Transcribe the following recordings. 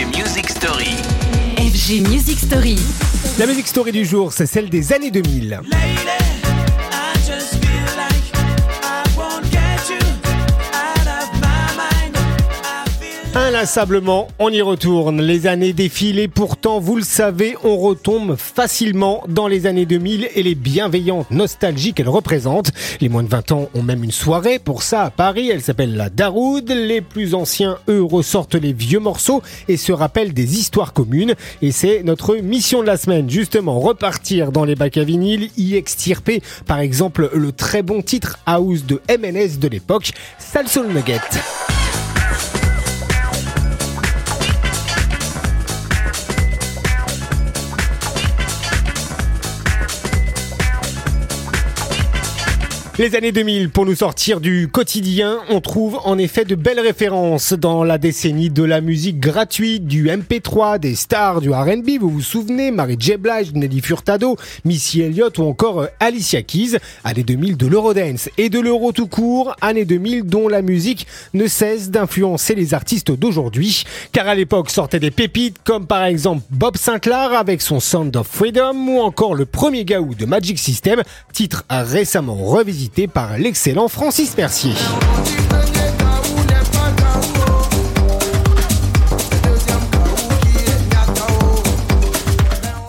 FG Music Story. FG Music Story. La musique story du jour, c'est celle des années 2000. Lady, Inlassablement, on y retourne. Les années défilent et pourtant, vous le savez, on retombe facilement dans les années 2000 et les bienveillantes nostalgies qu'elles représentent. Les moins de 20 ans ont même une soirée pour ça à Paris. Elle s'appelle la Daroud. Les plus anciens, eux, ressortent les vieux morceaux et se rappellent des histoires communes. Et c'est notre mission de la semaine, justement, repartir dans les bacs à vinyle, y extirper, par exemple, le très bon titre House de MNS de l'époque, Salsoul Nugget. Les années 2000, pour nous sortir du quotidien, on trouve en effet de belles références dans la décennie de la musique gratuite, du MP3, des stars du R&B, vous vous souvenez, Mary J. Blige, Nelly Furtado, Missy Elliott ou encore euh, Alicia Keys, années 2000 de l'Eurodance et de l'Euro tout court, années 2000 dont la musique ne cesse d'influencer les artistes d'aujourd'hui, car à l'époque sortaient des pépites comme par exemple Bob Sinclair avec son Sound of Freedom ou encore le premier gaou de Magic System, titre récemment revisité par l'excellent Francis Mercier.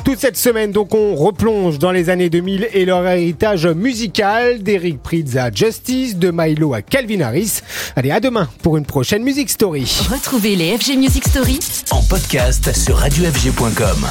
Toute cette semaine, donc, on replonge dans les années 2000 et leur héritage musical, d'Eric Prydz à Justice, de Milo à Calvin Harris. Allez, à demain pour une prochaine Music Story. Retrouvez les FG Music Story En podcast sur radiofg.com.